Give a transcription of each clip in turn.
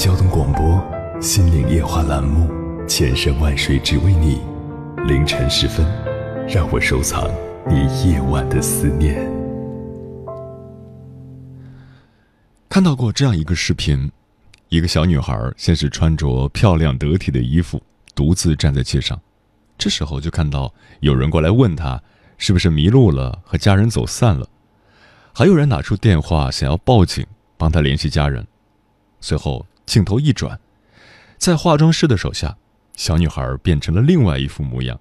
交通广播《心灵夜话》栏目，千山万水只为你，凌晨时分，让我收藏你夜晚的思念。看到过这样一个视频，一个小女孩先是穿着漂亮得体的衣服，独自站在街上，这时候就看到有人过来问她是不是迷路了，和家人走散了，还有人拿出电话想要报警。帮她联系家人，随后镜头一转，在化妆师的手下，小女孩变成了另外一副模样。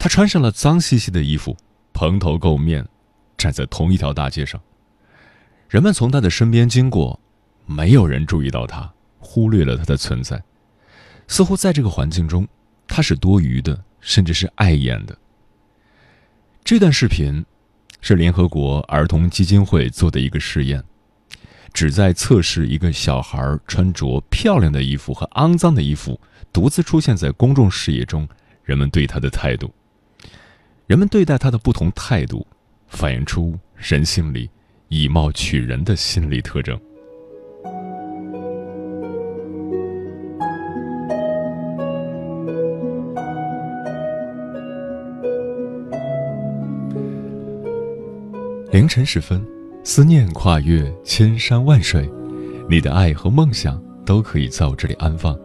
她穿上了脏兮兮的衣服，蓬头垢面，站在同一条大街上。人们从她的身边经过，没有人注意到她，忽略了她的存在。似乎在这个环境中，她是多余的，甚至是碍眼的。这段视频是联合国儿童基金会做的一个试验。旨在测试一个小孩穿着漂亮的衣服和肮脏的衣服独自出现在公众视野中，人们对他的态度。人们对待他的不同态度，反映出人性里以貌取人的心理特征。凌晨时分。思念跨越千山万水，你的爱和梦想都可以在我这里安放。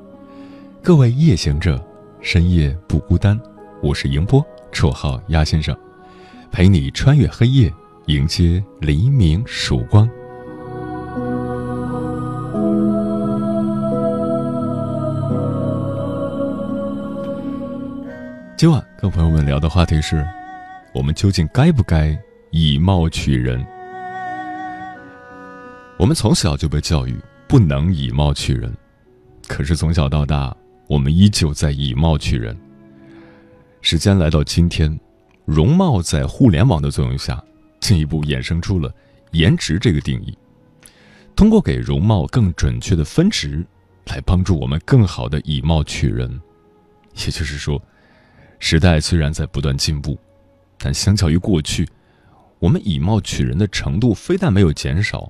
各位夜行者，深夜不孤单。我是迎波，绰号鸭先生，陪你穿越黑夜，迎接黎明曙光。今晚跟朋友们聊的话题是：我们究竟该不该以貌取人？我们从小就被教育不能以貌取人，可是从小到大，我们依旧在以貌取人。时间来到今天，容貌在互联网的作用下，进一步衍生出了颜值这个定义。通过给容貌更准确的分值，来帮助我们更好的以貌取人。也就是说，时代虽然在不断进步，但相较于过去，我们以貌取人的程度非但没有减少。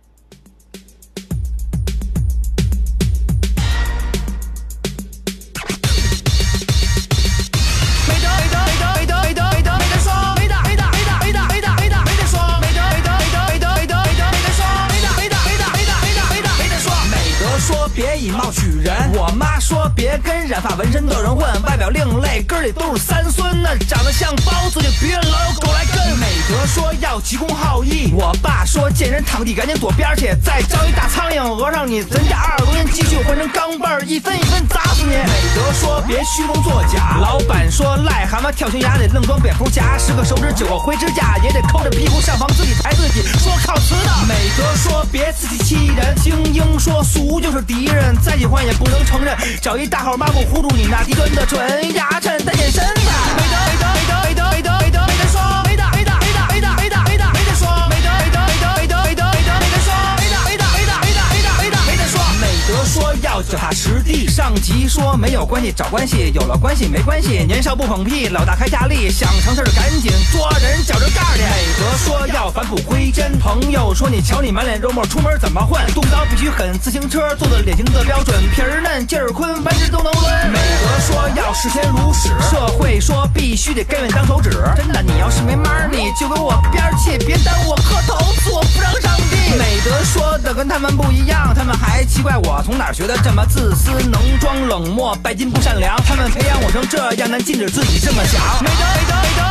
soir. 别跟染发纹身的人混，外表另类，根里都是三孙。那长得像包子就别老有狗来跟。美德说要急公好义，我爸说见人躺地赶紧躲边去。再招一大苍蝇讹上你，人家二十多年积蓄换成钢镚儿，一分一分砸死你。美德说别虚荣作假，老板说癞蛤蟆跳悬崖得愣装蝙蝠侠，十个手指九个灰指甲也得抠着屁股上房自己抬自己。说靠词的。美德说别自欺欺人，精英说俗就是敌人，再喜欢也不能承认。找一大号抹布糊住你那低端的唇，牙碜带点身说没有关系找关系，有了关系没关系。年少不捧屁，老大开大力，想成事儿赶紧抓人脚着干去。美德说要返璞归真。朋友说你瞧你满脸肉沫，出门怎么混？动刀必须狠，自行车做的脸型的标准，皮儿嫩劲儿坤，弯直都能抡。美德说要视钱如屎，社会说必须得甘愿当手指。真的，你要是没 money，就给我边儿去，别耽误我磕头，做不让上。美德说的跟他们不一样，他们还奇怪我从哪儿学的这么自私能。装冷漠，拜金不善良，他们培养我成这样，但禁止自己这么想。美德美德美德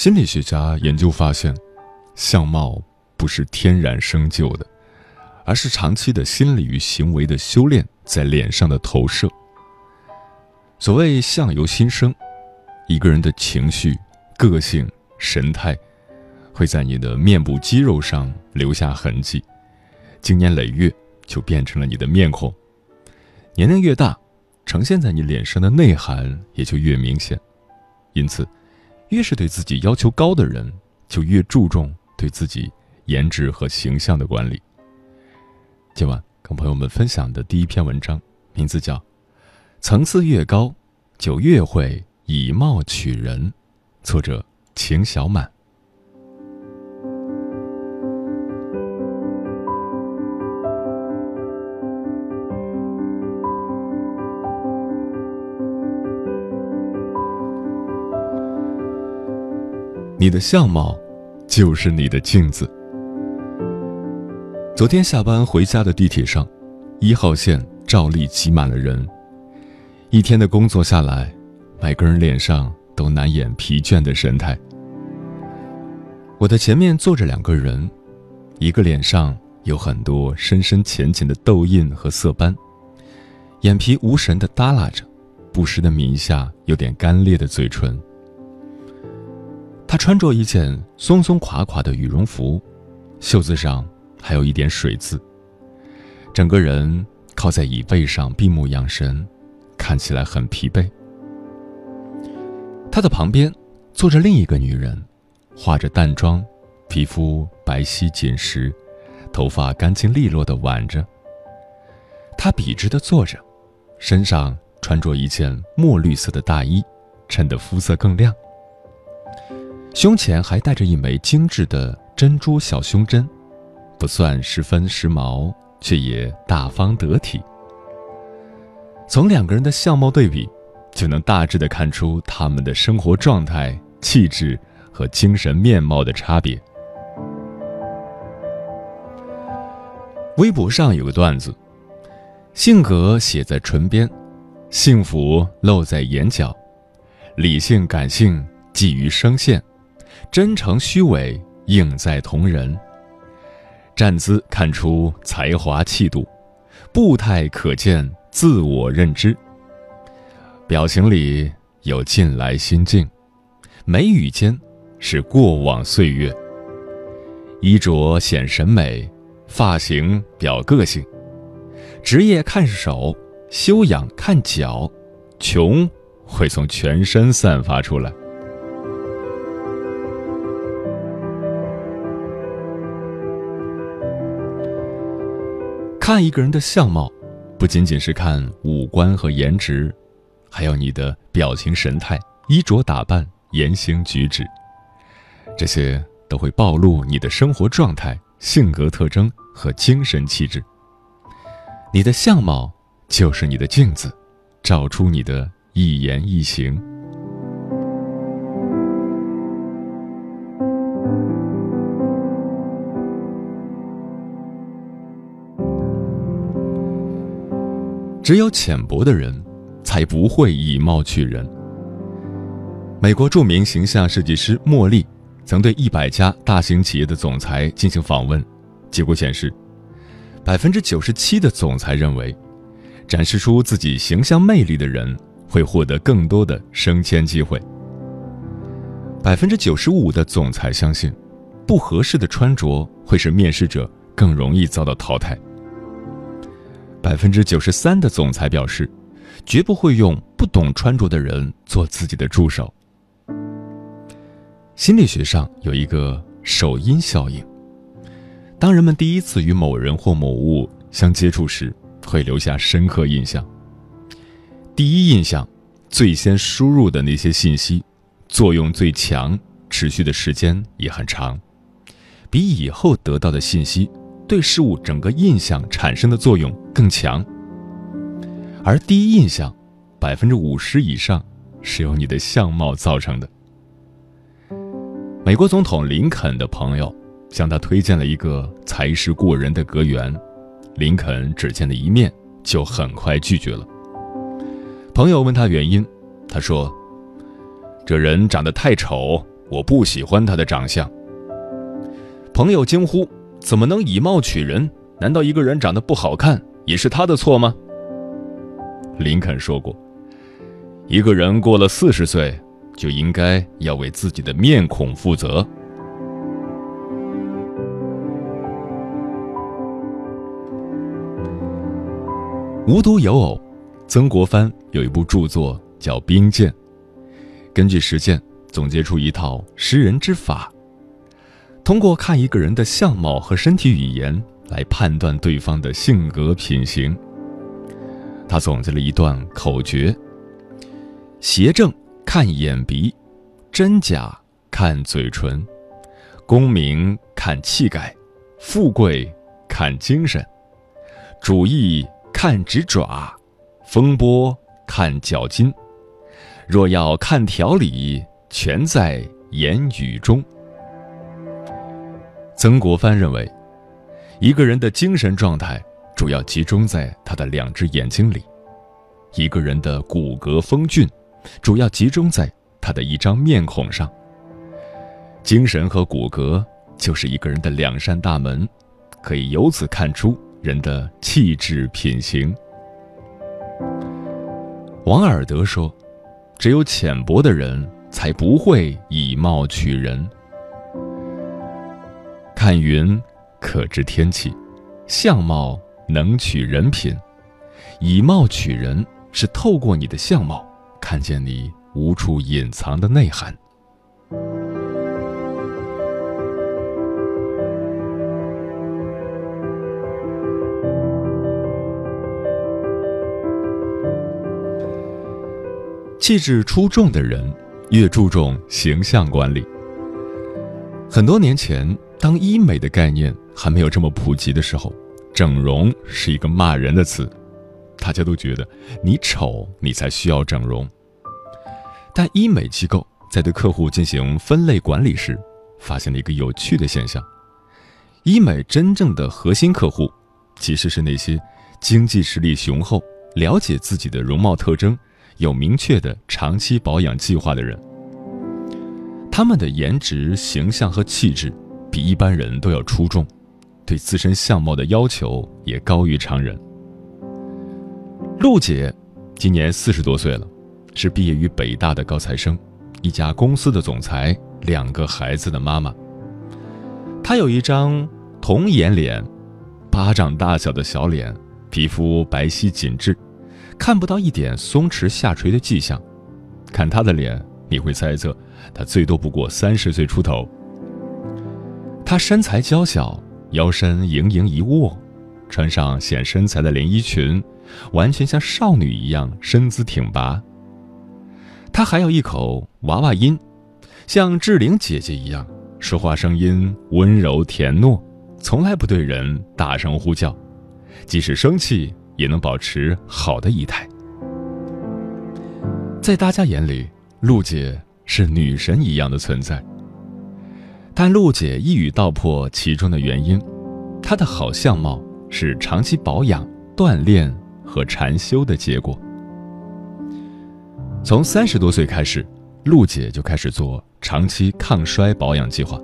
心理学家研究发现，相貌不是天然生就的，而是长期的心理与行为的修炼在脸上的投射。所谓“相由心生”，一个人的情绪、个性、神态，会在你的面部肌肉上留下痕迹，经年累月就变成了你的面孔。年龄越大，呈现在你脸上的内涵也就越明显。因此，越是对自己要求高的人，就越注重对自己颜值和形象的管理。今晚跟朋友们分享的第一篇文章，名字叫。层次越高，就越会以貌取人。作者：秦小满。你的相貌，就是你的镜子。昨天下班回家的地铁上，一号线照例挤满了人。一天的工作下来，每个人脸上都难掩疲倦的神态。我的前面坐着两个人，一个脸上有很多深深浅浅的痘印和色斑，眼皮无神的耷拉着，不时的抿一下有点干裂的嘴唇。他穿着一件松松垮垮的羽绒服，袖子上还有一点水渍，整个人靠在椅背上闭目养神。看起来很疲惫。他的旁边坐着另一个女人，化着淡妆，皮肤白皙紧实，头发干净利落的挽着。他笔直的坐着，身上穿着一件墨绿色的大衣，衬得肤色更亮。胸前还戴着一枚精致的珍珠小胸针，不算十分时髦，却也大方得体。从两个人的相貌对比，就能大致的看出他们的生活状态、气质和精神面貌的差别。微博上有个段子：性格写在唇边，幸福露在眼角，理性感性寄于声线，真诚虚伪映在瞳仁。站姿看出才华气度，步态可见。自我认知，表情里有近来心境，眉宇间是过往岁月。衣着显审美，发型表个性，职业看手，修养看脚，穷会从全身散发出来。看一个人的相貌。不仅仅是看五官和颜值，还有你的表情神态、衣着打扮、言行举止，这些都会暴露你的生活状态、性格特征和精神气质。你的相貌就是你的镜子，照出你的一言一行。只有浅薄的人，才不会以貌取人。美国著名形象设计师莫莉曾对一百家大型企业的总裁进行访问，结果显示，百分之九十七的总裁认为，展示出自己形象魅力的人，会获得更多的升迁机会。百分之九十五的总裁相信，不合适的穿着会使面试者更容易遭到淘汰。百分之九十三的总裁表示，绝不会用不懂穿着的人做自己的助手。心理学上有一个首因效应，当人们第一次与某人或某物相接触时，会留下深刻印象。第一印象，最先输入的那些信息，作用最强，持续的时间也很长，比以后得到的信息。对事物整个印象产生的作用更强，而第一印象，百分之五十以上是由你的相貌造成的。美国总统林肯的朋友向他推荐了一个才识过人的阁员，林肯只见了一面就很快拒绝了。朋友问他原因，他说：“这人长得太丑，我不喜欢他的长相。”朋友惊呼。怎么能以貌取人？难道一个人长得不好看也是他的错吗？林肯说过：“一个人过了四十岁，就应该要为自己的面孔负责。”无独有偶，曾国藩有一部著作叫《兵谏》，根据实践总结出一套识人之法。通过看一个人的相貌和身体语言来判断对方的性格品行。他总结了一段口诀：邪正看眼鼻，真假看嘴唇，功名看气概，富贵看精神，主义看指爪，风波看脚筋。若要看条理，全在言语中。曾国藩认为，一个人的精神状态主要集中在他的两只眼睛里；一个人的骨骼风俊，主要集中在他的一张面孔上。精神和骨骼就是一个人的两扇大门，可以由此看出人的气质品行。王尔德说：“只有浅薄的人才不会以貌取人。”看云，可知天气；相貌能取人品。以貌取人，是透过你的相貌，看见你无处隐藏的内涵。气质出众的人，越注重形象管理。很多年前。当医美的概念还没有这么普及的时候，整容是一个骂人的词，大家都觉得你丑，你才需要整容。但医美机构在对客户进行分类管理时，发现了一个有趣的现象：医美真正的核心客户，其实是那些经济实力雄厚、了解自己的容貌特征、有明确的长期保养计划的人。他们的颜值、形象和气质。比一般人都要出众，对自身相貌的要求也高于常人。陆姐今年四十多岁了，是毕业于北大的高材生，一家公司的总裁，两个孩子的妈妈。她有一张童颜脸，巴掌大小的小脸，皮肤白皙紧致，看不到一点松弛下垂的迹象。看她的脸，你会猜测她最多不过三十岁出头。她身材娇小，腰身盈盈一握，穿上显身材的连衣裙，完全像少女一样身姿挺拔。她还有一口娃娃音，像志玲姐姐一样，说话声音温柔甜糯，从来不对人大声呼叫，即使生气也能保持好的仪态。在大家眼里，陆姐是女神一样的存在。但陆姐一语道破其中的原因，她的好相貌是长期保养、锻炼和禅修的结果。从三十多岁开始，陆姐就开始做长期抗衰保养计划，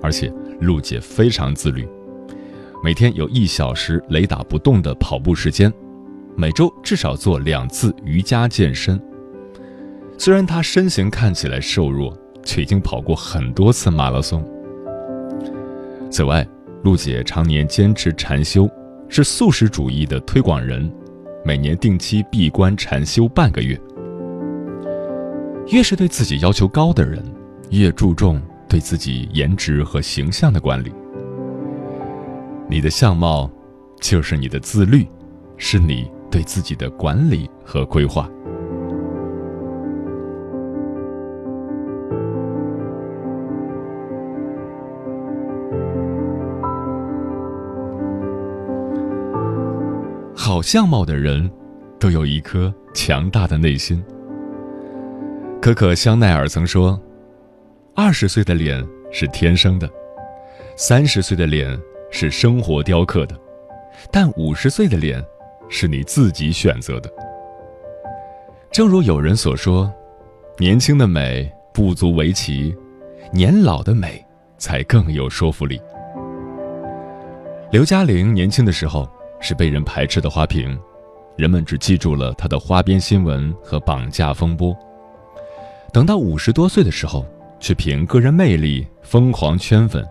而且陆姐非常自律，每天有一小时雷打不动的跑步时间，每周至少做两次瑜伽健身，虽然他身形看起来瘦弱，却已经跑过很多次马拉松。此外，陆姐常年坚持禅修，是素食主义的推广人，每年定期闭关禅修半个月。越是对自己要求高的人，越注重对自己颜值和形象的管理。你的相貌，就是你的自律，是你对自己的管理和规划。好相貌的人，都有一颗强大的内心。可可香奈儿曾说：“二十岁的脸是天生的，三十岁的脸是生活雕刻的，但五十岁的脸是你自己选择的。”正如有人所说：“年轻的美不足为奇，年老的美才更有说服力。”刘嘉玲年轻的时候是被人排斥的花瓶，人们只记住了她的花边新闻和绑架风波。等到五十多岁的时候，却凭个人魅力疯狂圈粉，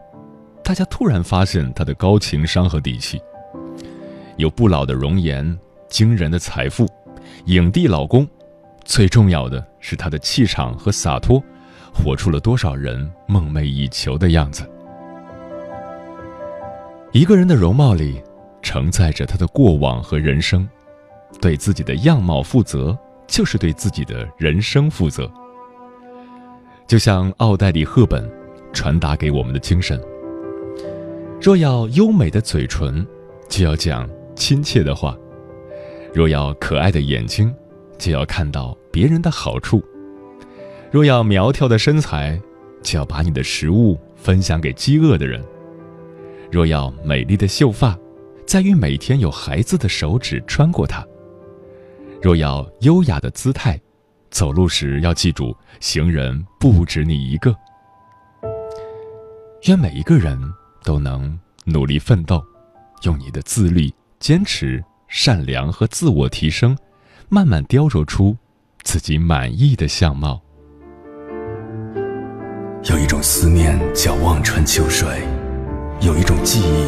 大家突然发现他的高情商和底气，有不老的容颜、惊人的财富、影帝老公，最重要的是他的气场和洒脱，活出了多少人梦寐以求的样子。一个人的容貌里，承载着他的过往和人生，对自己的样貌负责，就是对自己的人生负责。就像奥黛丽·赫本传达给我们的精神：若要优美的嘴唇，就要讲亲切的话；若要可爱的眼睛，就要看到别人的好处；若要苗条的身材，就要把你的食物分享给饥饿的人；若要美丽的秀发，在于每天有孩子的手指穿过它；若要优雅的姿态。走路时要记住，行人不止你一个。愿每一个人都能努力奋斗，用你的自律、坚持、善良和自我提升，慢慢雕琢出自己满意的相貌。有一种思念叫望穿秋水，有一种记忆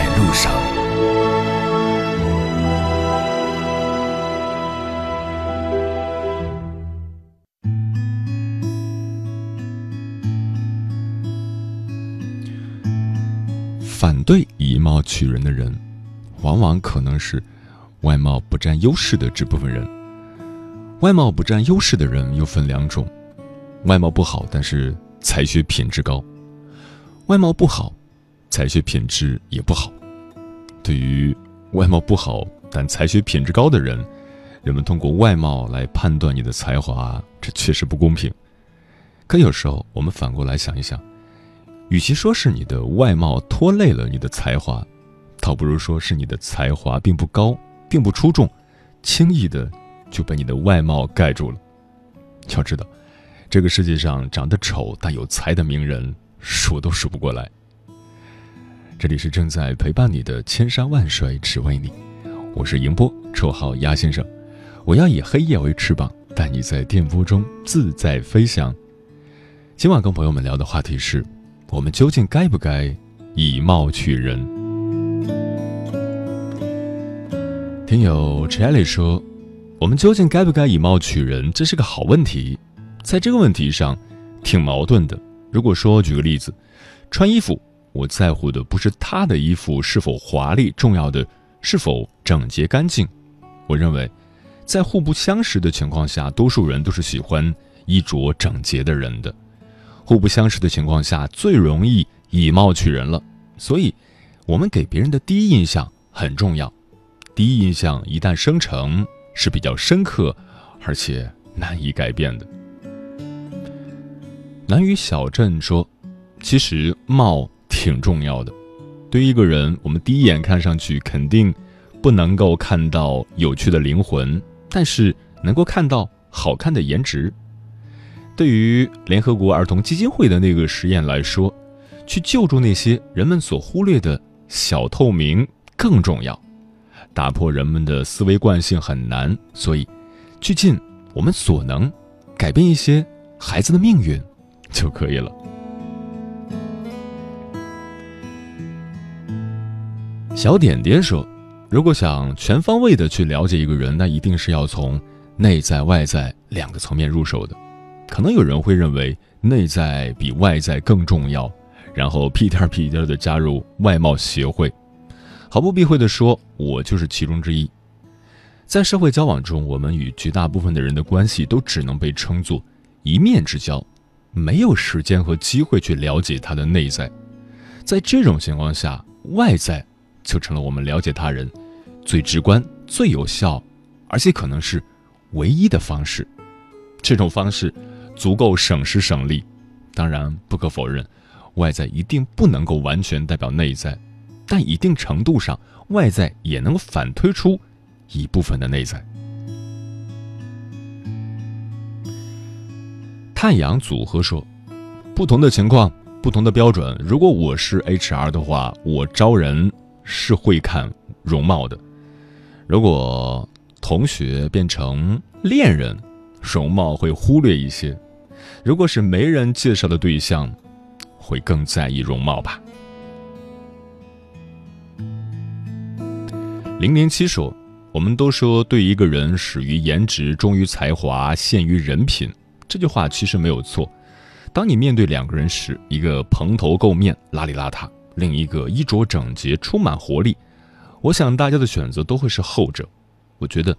对以貌取人的人，往往可能是外貌不占优势的这部分人。外貌不占优势的人又分两种：外貌不好但是才学品质高；外貌不好，才学品质也不好。对于外貌不好但才学品质高的人，人们通过外貌来判断你的才华，这确实不公平。可有时候我们反过来想一想，与其说是你的外貌拖累了你的才华，倒不如说是你的才华并不高，并不出众，轻易的。就被你的外貌盖住了。要知道，这个世界上长得丑但有才的名人数都数不过来。这里是正在陪伴你的千山万水只为你，我是迎波，绰号鸭先生。我要以黑夜为翅膀，带你在电波中自在飞翔。今晚跟朋友们聊的话题是：我们究竟该不该以貌取人？听友 Cherry 说。我们究竟该不该以貌取人？这是个好问题，在这个问题上，挺矛盾的。如果说举个例子，穿衣服，我在乎的不是他的衣服是否华丽，重要的是否整洁干净。我认为，在互不相识的情况下，多数人都是喜欢衣着整洁的人的。互不相识的情况下，最容易以貌取人了。所以，我们给别人的第一印象很重要。第一印象一旦生成，是比较深刻，而且难以改变的。南屿小镇说：“其实貌挺重要的。对于一个人，我们第一眼看上去肯定不能够看到有趣的灵魂，但是能够看到好看的颜值。对于联合国儿童基金会的那个实验来说，去救助那些人们所忽略的小透明更重要。打破人们的思维惯性很难，所以去尽我们所能，改变一些孩子的命运就可以了。小点点说：“如果想全方位的去了解一个人，那一定是要从内在外在两个层面入手的。可能有人会认为内在比外在更重要，然后屁颠儿屁颠儿的加入外貌协会。毫不避讳的说，我就是其中之一。在社会交往中，我们与绝大部分的人的关系都只能被称作一面之交，没有时间和机会去了解他的内在。在这种情况下，外在。”就成了我们了解他人最直观、最有效，而且可能是唯一的方式。这种方式足够省时省力。当然，不可否认，外在一定不能够完全代表内在，但一定程度上，外在也能反推出一部分的内在。太阳组合说：“不同的情况，不同的标准。如果我是 HR 的话，我招人。”是会看容貌的。如果同学变成恋人，容貌会忽略一些；如果是媒人介绍的对象，会更在意容貌吧。零零七说：“我们都说对一个人始于颜值，忠于才华，陷于人品。”这句话其实没有错。当你面对两个人时，一个蓬头垢面、邋里邋遢。另一个衣着整洁、充满活力，我想大家的选择都会是后者。我觉得，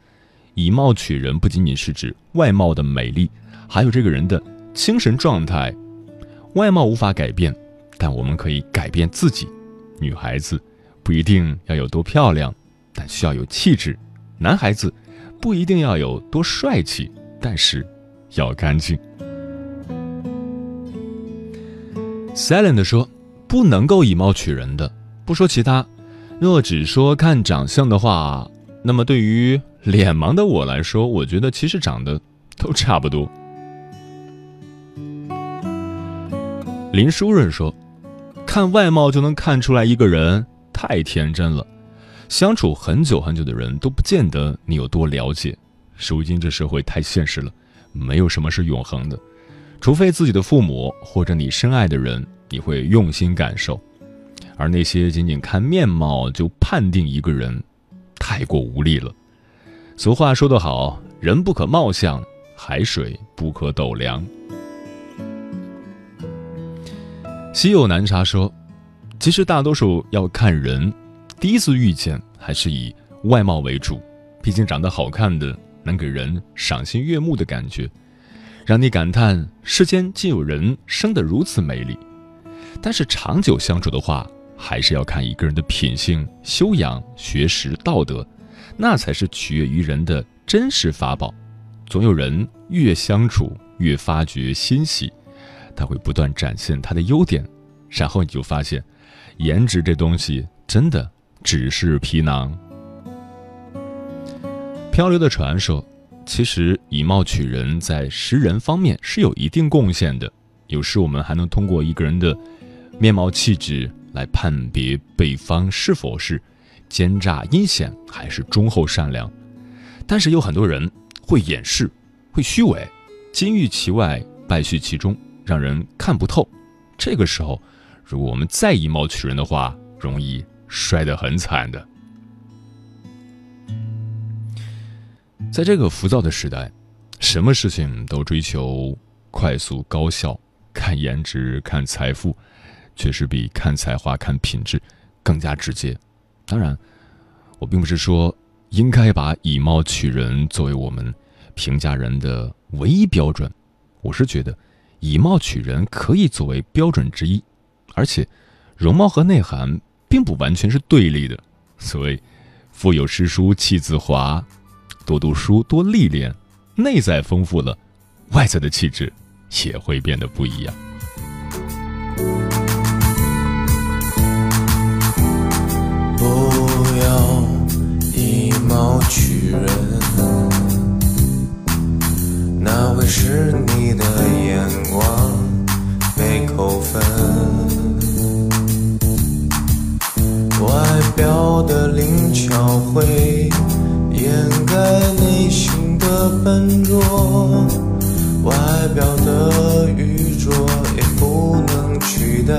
以貌取人不仅仅是指外貌的美丽，还有这个人的精神状态。外貌无法改变，但我们可以改变自己。女孩子不一定要有多漂亮，但需要有气质；男孩子不一定要有多帅气，但是要干净。Silent 说。不能够以貌取人的，不说其他，若只说看长相的话，那么对于脸盲的我来说，我觉得其实长得都差不多。林书润说：“看外貌就能看出来一个人，太天真了。相处很久很久的人都不见得你有多了解。如今这社会太现实了，没有什么是永恒的，除非自己的父母或者你深爱的人。”你会用心感受，而那些仅仅看面貌就判定一个人，太过无力了。俗话说得好，人不可貌相，海水不可斗量。稀有南茶说，其实大多数要看人，第一次遇见还是以外貌为主，毕竟长得好看的能给人赏心悦目的感觉，让你感叹世间竟有人生得如此美丽。但是长久相处的话，还是要看一个人的品性、修养、学识、道德，那才是取悦于人的真实法宝。总有人越相处越发觉欣喜，他会不断展现他的优点，然后你就发现，颜值这东西真的只是皮囊。漂流的船说：“其实以貌取人，在识人方面是有一定贡献的。有时我们还能通过一个人的。”面貌气质来判别对方是否是奸诈阴险还是忠厚善良，但是有很多人会掩饰，会虚伪，金玉其外，败絮其中，让人看不透。这个时候，如果我们再以貌取人的话，容易摔得很惨的。在这个浮躁的时代，什么事情都追求快速高效，看颜值，看财富。确实比看才华、看品质更加直接。当然，我并不是说应该把以貌取人作为我们评价人的唯一标准。我是觉得，以貌取人可以作为标准之一，而且容貌和内涵并不完全是对立的。所谓“腹有诗书气自华”，多读书、多历练，内在丰富了，外在的气质也会变得不一样。不要以貌取人，那会是你的眼光被扣分，外表的灵巧会掩盖内心的笨拙，外表的愚拙也不能取代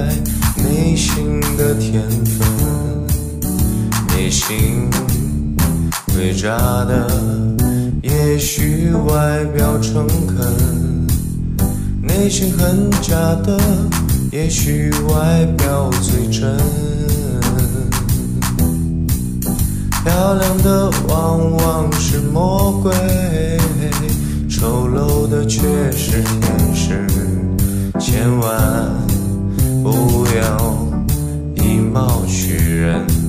内心的天分，内心会炸的。也许外表诚恳；内心很假的，也许外表最真。漂亮的往往是魔鬼，丑陋的却是天使。千万不要以貌取人。